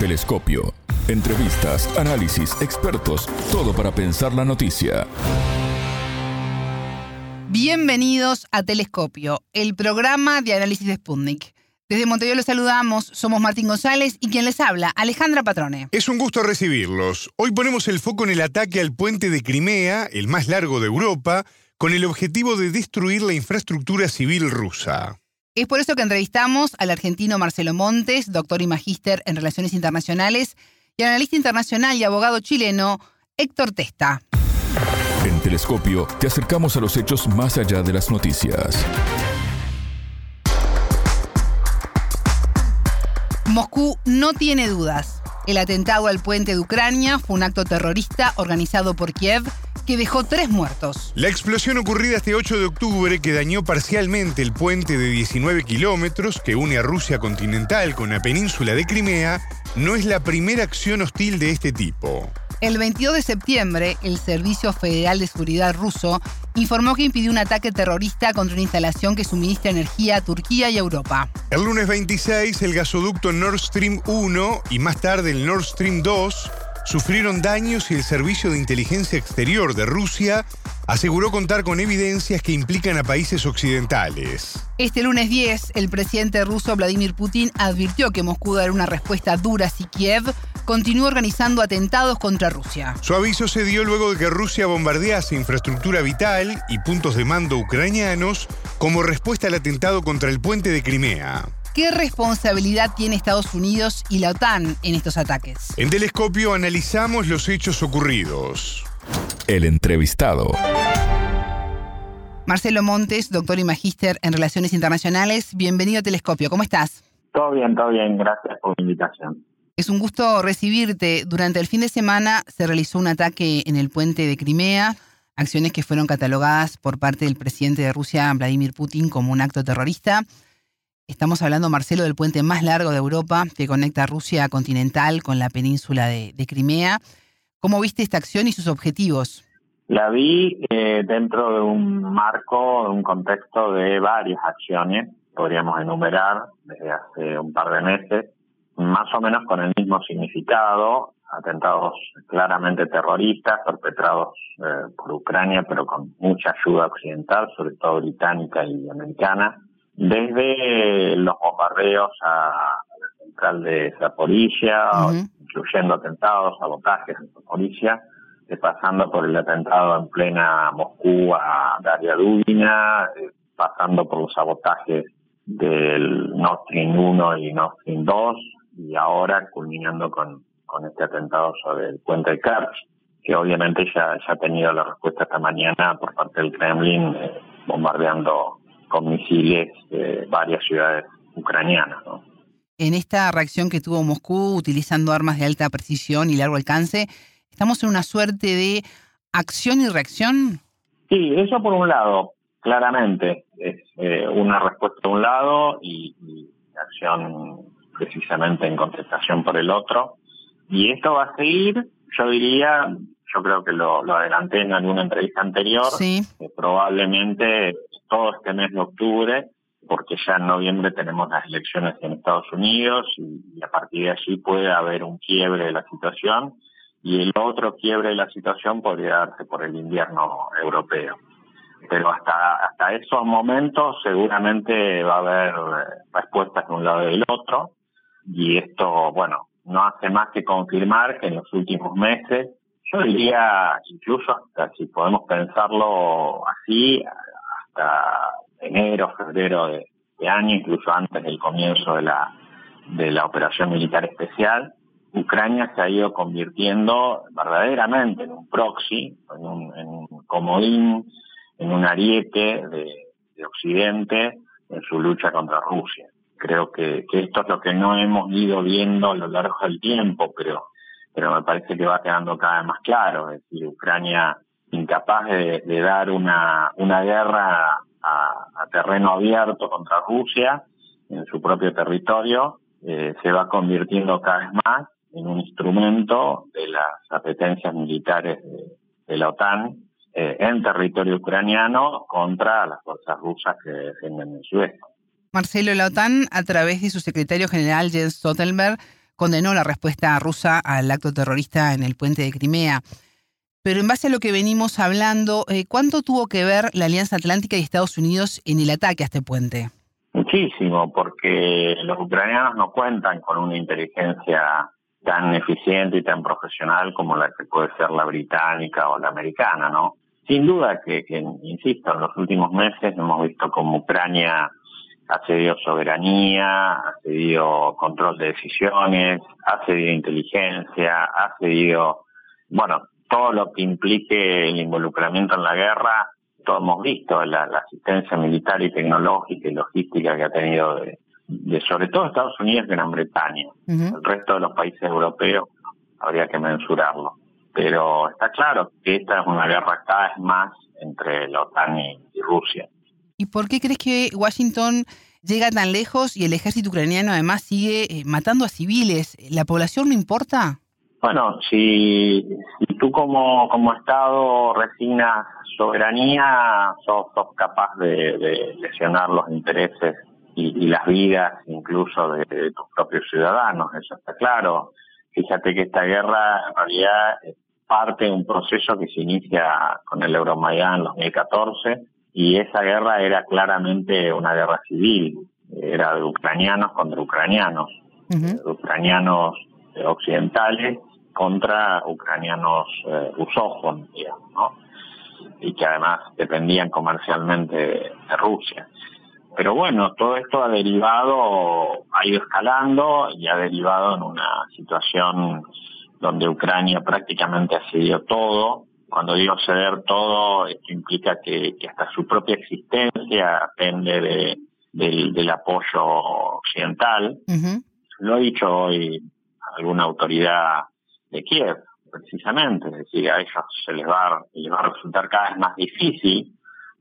Telescopio. Entrevistas, análisis, expertos, todo para pensar la noticia. Bienvenidos a Telescopio, el programa de análisis de Sputnik. Desde Montevideo los saludamos, somos Martín González y quien les habla, Alejandra Patrone. Es un gusto recibirlos. Hoy ponemos el foco en el ataque al puente de Crimea, el más largo de Europa, con el objetivo de destruir la infraestructura civil rusa. Es por eso que entrevistamos al argentino Marcelo Montes, doctor y magíster en Relaciones Internacionales, y al analista internacional y abogado chileno Héctor Testa. En Telescopio te acercamos a los hechos más allá de las noticias. Moscú no tiene dudas. El atentado al puente de Ucrania fue un acto terrorista organizado por Kiev que dejó tres muertos. La explosión ocurrida este 8 de octubre que dañó parcialmente el puente de 19 kilómetros que une a Rusia continental con la península de Crimea no es la primera acción hostil de este tipo. El 22 de septiembre, el Servicio Federal de Seguridad ruso informó que impidió un ataque terrorista contra una instalación que suministra energía a Turquía y Europa. El lunes 26, el gasoducto Nord Stream 1 y más tarde el Nord Stream 2 sufrieron daños y el Servicio de Inteligencia Exterior de Rusia aseguró contar con evidencias que implican a países occidentales. Este lunes 10, el presidente ruso Vladimir Putin advirtió que Moscú dará una respuesta dura si Kiev continúa organizando atentados contra Rusia. Su aviso se dio luego de que Rusia bombardease infraestructura vital y puntos de mando ucranianos como respuesta al atentado contra el puente de Crimea. ¿Qué responsabilidad tiene Estados Unidos y la OTAN en estos ataques? En Telescopio analizamos los hechos ocurridos. El entrevistado. Marcelo Montes, doctor y magíster en Relaciones Internacionales, bienvenido a Telescopio. ¿Cómo estás? Todo bien, todo bien. Gracias por la invitación. Es un gusto recibirte. Durante el fin de semana se realizó un ataque en el puente de Crimea, acciones que fueron catalogadas por parte del presidente de Rusia, Vladimir Putin, como un acto terrorista. Estamos hablando, Marcelo, del puente más largo de Europa que conecta Rusia continental con la península de, Crimea. ¿Cómo viste esta acción y sus objetivos? La vi eh, dentro de un marco, de un contexto de varias acciones, podríamos enumerar desde hace un par de meses, más o menos con el mismo significado, atentados claramente terroristas perpetrados eh, por Ucrania, pero con mucha ayuda occidental, sobre todo británica y americana, desde los bombardeos a la central de Zaporizhia, incluyendo atentados, sabotajes en Zaporizhia, eh, pasando por el atentado en plena Moscú a Daria Dubina, eh, pasando por los sabotajes del Nord Stream 1 y Nord Stream 2, y ahora culminando con, con este atentado sobre el puente de Kerch, que obviamente ya, ya ha tenido la respuesta esta mañana por parte del Kremlin, eh, bombardeando con misiles de varias ciudades ucranianas. En esta reacción que tuvo Moscú utilizando armas de alta precisión y largo alcance, ¿estamos en una suerte de acción y reacción? Sí, eso por un lado, claramente. Es eh, una respuesta por un lado y, acción precisamente en contestación por el otro. Y esto va a seguir, yo diría, yo creo que lo, adelanté en alguna entrevista anterior, sí. probablemente todo este mes de octubre, porque ya en noviembre tenemos las elecciones en Estados Unidos y, a partir de allí puede haber un quiebre de la situación y el otro quiebre de la situación podría darse por el invierno europeo. Pero hasta, hasta esos momentos seguramente va a haber eh, respuestas de un lado y del otro y esto, bueno, no hace más que confirmar que en los últimos meses, yo diría incluso hasta si podemos pensarlo así, hasta enero, febrero de, año, incluso antes del comienzo de la, de la operación militar especial, Ucrania se ha ido convirtiendo verdaderamente en un proxy, en un, comodín, en un ariete de, Occidente en su lucha contra Rusia. Creo que, esto es lo que no hemos ido viendo a lo largo del tiempo, pero, pero me parece que va quedando cada vez más claro. Es decir, Ucrania incapaz de, dar una, una guerra a, terreno abierto contra Rusia en su propio territorio, eh, se va convirtiendo cada vez más en un instrumento de las apetencias militares de, la OTAN eh, en territorio ucraniano contra las fuerzas rusas que defienden el sudeste. Marcelo, la OTAN, a través de su secretario general Jens Stoltenberg, condenó la respuesta rusa al acto terrorista en el puente de Crimea. Pero en base a lo que venimos hablando, eh, ¿cuánto tuvo que ver la Alianza Atlántica y Estados Unidos en el ataque a este puente? Muchísimo, porque los ucranianos no cuentan con una inteligencia tan eficiente y tan profesional como la que puede ser la británica o la americana, ¿no? Sin duda que, que insisto, en los últimos meses hemos visto como Ucrania ha cedido soberanía, ha cedido control de decisiones, ha cedido inteligencia, ha cedido, bueno, todo lo que implique el involucramiento en la guerra, todos hemos visto la, asistencia militar y tecnológica y logística que ha tenido de, sobre todo Estados Unidos y Gran Bretaña. El resto de los países europeos habría que mensurarlo. Pero está claro que esta es una guerra cada vez más entre la OTAN y Rusia. ¿Y por qué crees que Washington llega tan lejos y el ejército ucraniano además sigue eh, matando a civiles? ¿La población no importa? Bueno, si, tú como, como Estado resignas soberanía, sos, capaz de, lesionar los intereses y, las vidas incluso de, tus propios ciudadanos, eso está claro. Fíjate que esta guerra en realidad es parte de un proceso que se inicia con el Euromaidan en 2014 y esa guerra era claramente una guerra civil, era de ucranianos contra ucranianos, de ucranianos occidentales contra ucranianos eh, rusófonos, ¿no? y que además dependían comercialmente de Rusia. Pero bueno, todo esto ha derivado, ha ido escalando y ha derivado en una situación donde Ucrania prácticamente ha cedido todo, cuando digo ceder todo, esto implica que, hasta su propia existencia depende del, apoyo occidental. Lo ha dicho hoy alguna autoridad de Kiev, precisamente, es decir, a ellos se les va, les va a resultar cada vez más difícil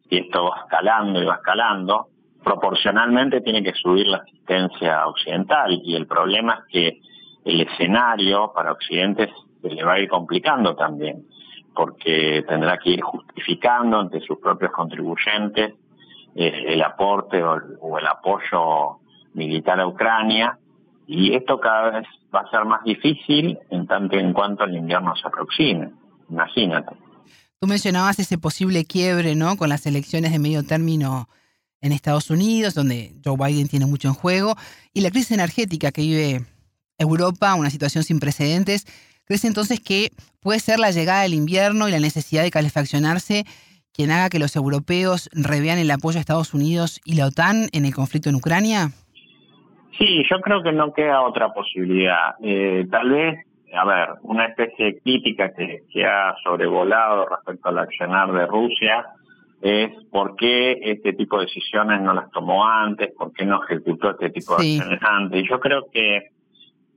si esto va escalando y va escalando. Proporcionalmente tiene que subir la asistencia occidental y el problema es que el escenario para Occidente se le va a ir complicando también porque tendrá que ir justificando ante sus propios contribuyentes eh, el aporte o el, apoyo militar a Ucrania y esto cada vez va a ser más difícil en tanto en cuanto el invierno se aproxime. Imagínate. Tú mencionabas ese posible quiebre, ¿no? Con las elecciones de medio término en Estados Unidos, donde Joe Biden tiene mucho en juego, y la crisis energética que vive Europa, una situación sin precedentes. ¿Crees entonces que puede ser la llegada del invierno y la necesidad de calefaccionarse quien haga que los europeos revean el apoyo a Estados Unidos y la OTAN en el conflicto en Ucrania? Sí, yo creo que no queda otra posibilidad. Eh, tal vez, a ver, una especie de crítica que, ha sobrevolado respecto al accionar de Rusia es por qué este tipo de decisiones no las tomó antes, por qué no ejecutó este tipo de acciones antes. Y yo creo que,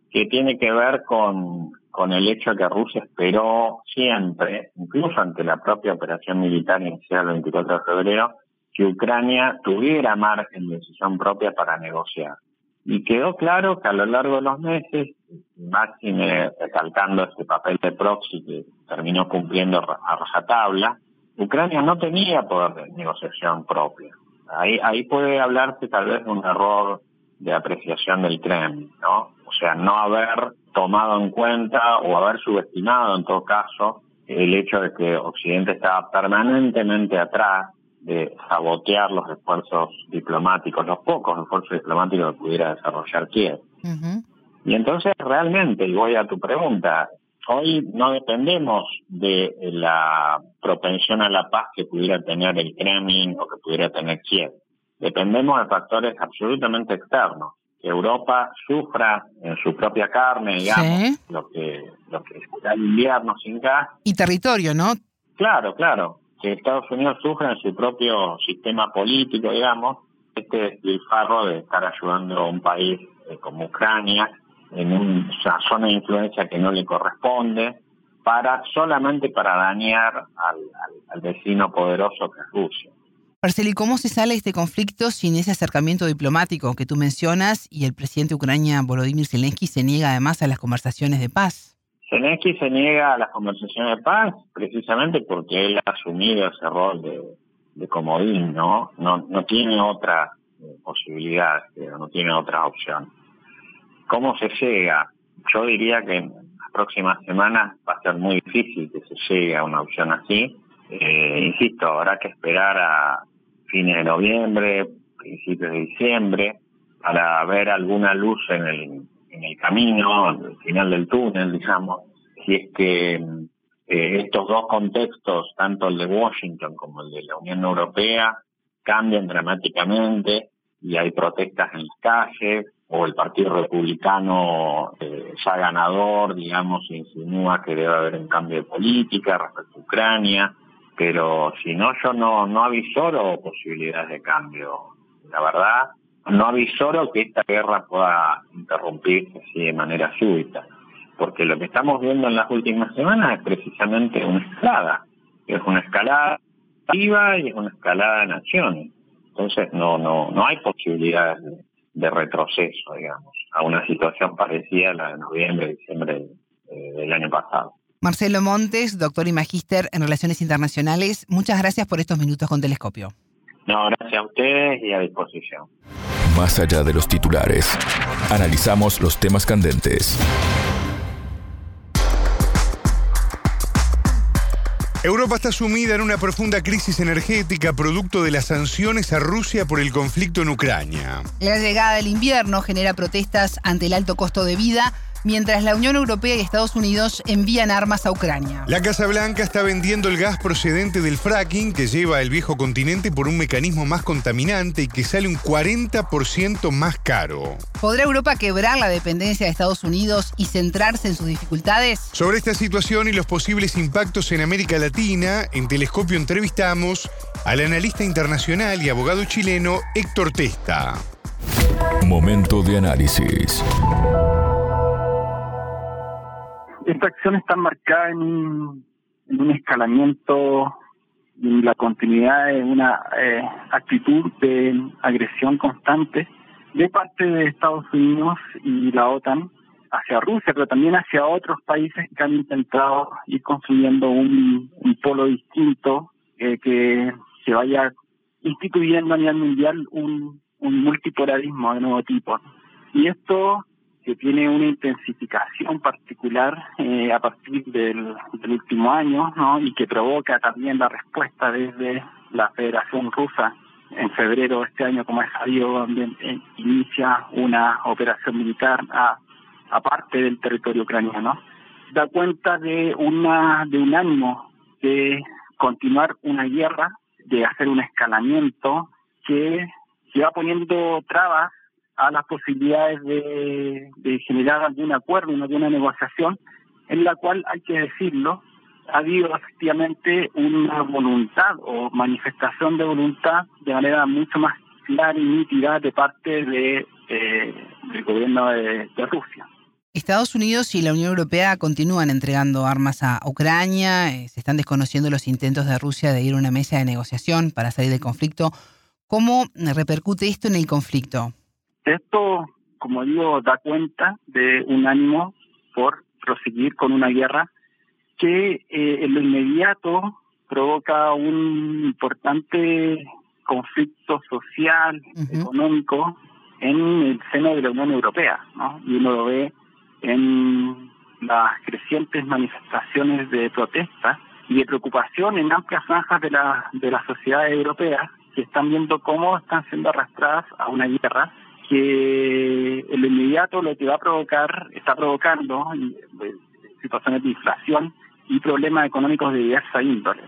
que tiene que ver con, con el hecho de que Rusia esperó siempre, incluso ante la propia operación militar iniciada el 24 de febrero, que Ucrania tuviera margen de decisión propia para negociar. Y quedó claro que a lo largo de los meses, máxime recalcando este papel de proxy que terminó cumpliendo a rajatabla, Ucrania no tenía poder de negociación propia. Ahí, ahí puede hablarse tal vez de un error de apreciación del Kremlin, ¿no? O sea, no haber tomado en cuenta o haber subestimado en todo caso el hecho de que Occidente estaba permanentemente atrás de sabotear los esfuerzos diplomáticos, los pocos esfuerzos diplomáticos que pudiera desarrollar Kiev. Y entonces realmente, y voy a tu pregunta, hoy no dependemos de la propensión a la paz que pudiera tener el Kremlin o que pudiera tener Kiev. Dependemos de factores absolutamente externos que Europa sufra en su propia carne, digamos, lo que lo que el invierno sin gas. Y territorio, ¿no? Claro, claro. Que Estados Unidos sufra en su propio sistema político, digamos, este despilfarro de estar ayudando a un país eh, como Ucrania en una zona de influencia que no le corresponde, para solamente para dañar al, al vecino poderoso que es Rusia. Marceli, ¿cómo se sale este conflicto sin ese acercamiento diplomático que tú mencionas y el presidente de Ucrania, Volodymyr Zelensky, se niega además a las conversaciones de paz? Zelensky se niega a las conversaciones de paz precisamente porque él ha asumido ese rol de, comodín, ¿no? ¿no? No tiene otra eh, posibilidad, no tiene otra opción. ¿Cómo se llega? yo diría que en las próximas semanas va a ser muy difícil que se llegue a una opción así. Eh, insisto, habrá que esperar a fines de noviembre, principios de diciembre, para ver alguna luz en el, en el camino, al final del túnel, digamos, si es que eh, estos dos contextos, tanto el de Washington como el de la Unión Europea, cambian dramáticamente y hay protestas en las calles, o el Partido Republicano eh, ya ganador, digamos, insinúa que debe haber un cambio de política respecto a Ucrania, pero si no, yo no, no avisoro posibilidades de cambio. La verdad, no avisoro que esta guerra pueda interrumpirse así de manera súbita, porque lo que estamos viendo en las últimas semanas es precisamente una escalada, es una escalada activa y es una escalada de naciones. Entonces no, no, no hay posibilidades de, retroceso, digamos, a una situación parecida a la de noviembre, diciembre eh, del año pasado. Marcelo Montes, doctor y magíster en Relaciones Internacionales, muchas gracias por estos minutos con Telescopio. No, gracias a ustedes y a disposición. Más allá de los titulares, analizamos los temas candentes. Europa está sumida en una profunda crisis energética producto de las sanciones a Rusia por el conflicto en Ucrania. La llegada del invierno genera protestas ante el alto costo de vida mientras la Unión Europea y Estados Unidos envían armas a Ucrania. La Casa Blanca está vendiendo el gas procedente del fracking que lleva el viejo continente por un mecanismo más contaminante y que sale un 40% más caro. ¿Podrá Europa quebrar la dependencia de Estados Unidos y centrarse en sus dificultades? Sobre esta situación y los posibles impactos en América Latina, en Telescopio entrevistamos al analista internacional y abogado chileno Héctor Testa. Momento de análisis esta acción está marcada en un, escalamiento y la continuidad de una eh, actitud de agresión constante de parte de Estados Unidos y la OTAN hacia Rusia, pero también hacia otros países que han intentado ir construyendo un, polo distinto eh, que se vaya instituyendo a nivel mundial un, un multipolarismo de nuevo tipo. Y esto que tiene una intensificación particular eh, a partir del, último año, ¿no? Y que provoca también la respuesta desde la Federación Rusa en febrero de este año, como es sabido, donde eh, inicia una operación militar a, aparte del territorio ucraniano, da cuenta de una de un ánimo de continuar una guerra, de hacer un escalamiento que se va poniendo trabas a las posibilidades de, generar algún acuerdo, una buena negociación, en la cual, hay que decirlo, ha habido efectivamente una voluntad o manifestación de voluntad de manera mucho más clara y nítida de parte eh, del gobierno de, Rusia. Estados Unidos y la Unión Europea continúan entregando armas a Ucrania, eh, se están desconociendo los intentos de Rusia de ir a una mesa de negociación para salir del conflicto. ¿Cómo repercute esto en el conflicto? Esto, como digo, da cuenta de un ánimo por proseguir con una guerra que eh, en lo inmediato provoca un importante conflicto social, económico en el seno de la Unión Europea, ¿no? Y uno lo ve en las crecientes manifestaciones de protesta y de preocupación en amplias franjas de la de las sociedades europeas que están viendo cómo están siendo arrastradas a una guerra que en lo inmediato lo que va a provocar, está provocando eh, situaciones de inflación y problemas económicos de diversa índole.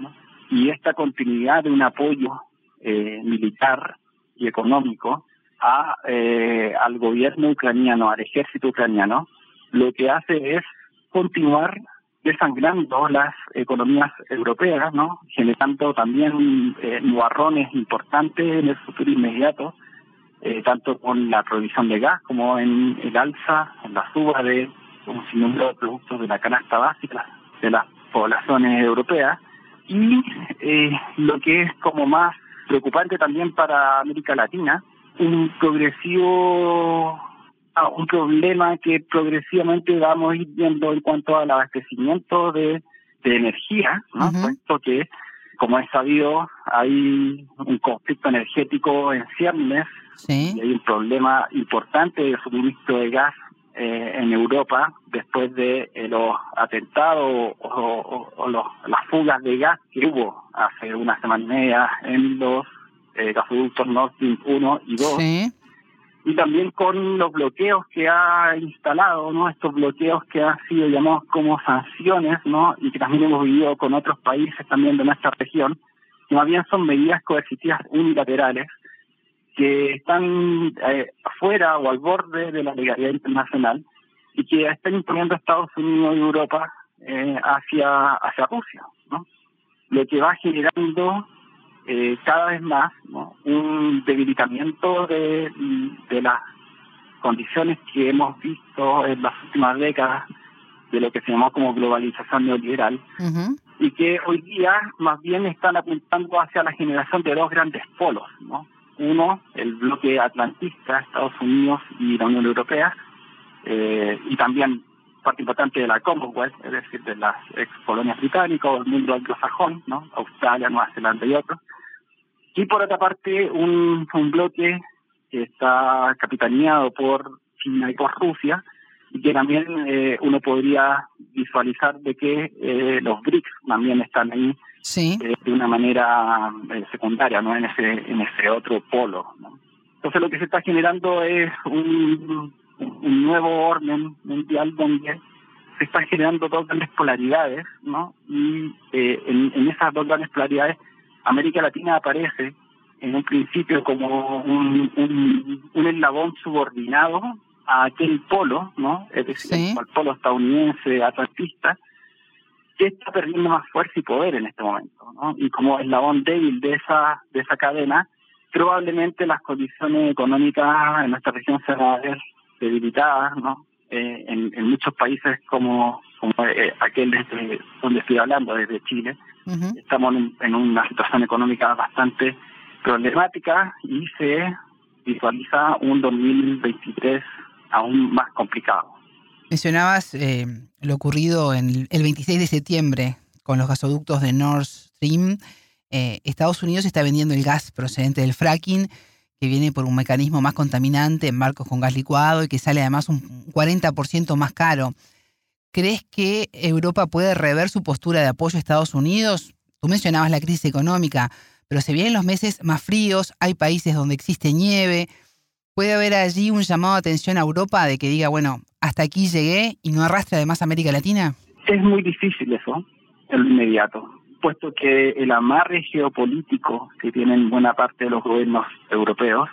Y esta continuidad de un apoyo eh, militar y económico eh, al gobierno ucraniano, al ejército ucraniano, lo que hace es continuar desangrando las economías europeas, ¿no? generando también eh, nubarrones importantes en el futuro inmediato eh, tanto con la provisión de gas como en el alza, en la suba de un sinnúmero de productos de la canasta básica de las poblaciones europeas. Y eh, lo que es como más preocupante también para América Latina, un progresivo ah, un problema que progresivamente vamos a ir viendo en cuanto al abastecimiento de, de energía, ¿no? Puesto que, como es sabido, hay un conflicto energético en ciernes Sí. Y hay un problema importante de suministro de gas eh, en Europa después de eh, los atentados o, las fugas de gas que hubo hace una semana y media en los eh, gasoductos Nord Stream 1 y 2. Y también con los bloqueos que ha instalado, ¿no? Estos bloqueos que han sido llamados como sanciones, ¿no? Y que también hemos vivido con otros países también de nuestra región, que más bien son medidas coercitivas unilaterales que están eh, afuera o al borde de la legalidad internacional y que están imponiendo Estados Unidos y Europa eh, hacia, hacia Rusia, ¿no? Lo que va generando eh, cada vez más un debilitamiento de, de las condiciones que hemos visto en las últimas décadas de lo que se llamó como globalización neoliberal y que hoy día más bien están apuntando hacia la generación de dos grandes polos, ¿no? Uno, el bloque atlantista, Estados Unidos y la Unión Europea, eh, y también parte importante de la Commonwealth, es decir, de las ex colonias británicas o el mundo anglosajón, ¿no? Australia, Nueva Zelanda y otros. Y por otra parte, un, un bloque que está capitaneado por China y por Rusia, y que también eh, uno podría visualizar de que eh, los BRICS también están ahí sí. Eh, de una manera eh, secundaria, no en ese en ese otro polo. Entonces lo que se está generando es un, un nuevo orden mundial donde se están generando dos grandes polaridades, ¿no? Y eh, en, en esas dos grandes polaridades, América Latina aparece en un principio como un, un, un eslabón subordinado a aquel polo, ¿no? Es decir, al polo estadounidense atlantista, que está perdiendo más fuerza y poder en este momento, ¿no? Y como eslabón débil de esa de esa cadena, probablemente las condiciones económicas en nuestra región se van a ver debilitadas, ¿no? Eh, en, en, muchos países como, como eh, aquel desde donde estoy hablando, desde Chile, estamos en, en, una situación económica bastante problemática y se visualiza un 2023 aún más complicado. Mencionabas eh, lo ocurrido en el 26 de septiembre con los gasoductos de Nord Stream. Eh, Estados Unidos está vendiendo el gas procedente del fracking, que viene por un mecanismo más contaminante en barcos con gas licuado y que sale además un 40% más caro. ¿Crees que Europa puede rever su postura de apoyo a Estados Unidos? Tú mencionabas la crisis económica, pero se vienen los meses más fríos, hay países donde existe nieve. ¿Puede haber allí un llamado de atención a Europa de que diga, bueno, hasta aquí llegué y no arrastre además América Latina? Es muy difícil eso, en inmediato, puesto que el amarre geopolítico que tienen buena parte de los gobiernos europeos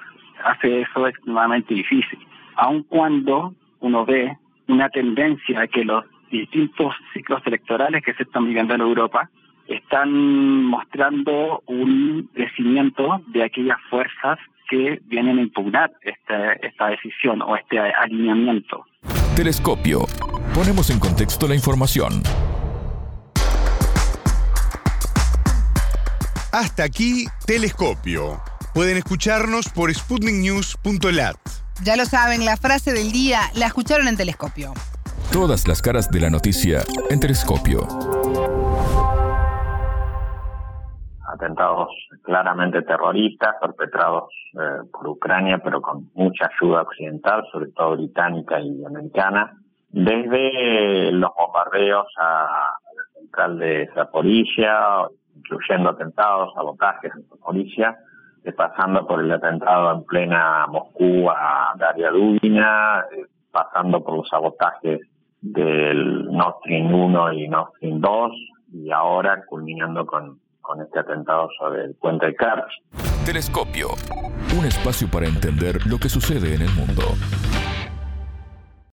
hace eso extremadamente difícil, aun cuando uno ve una tendencia a que los distintos ciclos electorales que se están viviendo en Europa están mostrando un crecimiento de aquellas fuerzas que vienen a impugnar esta, esta decisión o este alineamiento. Telescopio. Ponemos en contexto la información. Hasta aquí, Telescopio. Pueden escucharnos por sputniknews.lat. Ya lo saben, la frase del día la escucharon en Telescopio. Todas las caras de la noticia en Telescopio. Atentados claramente terroristas perpetrados eh, por Ucrania, pero con mucha ayuda occidental, sobre todo británica y americana, desde los bombardeos a la central de Zaporizhia, incluyendo atentados, sabotajes en Zaporizhia, eh, pasando por el atentado en plena Moscú a Daria Dubina, eh, pasando por los sabotajes del Nord Stream 1 y Nord Stream 2, y ahora culminando con, con este atentado sobre el puente de Kerch. Telescopio. Un espacio para entender lo que sucede en el mundo.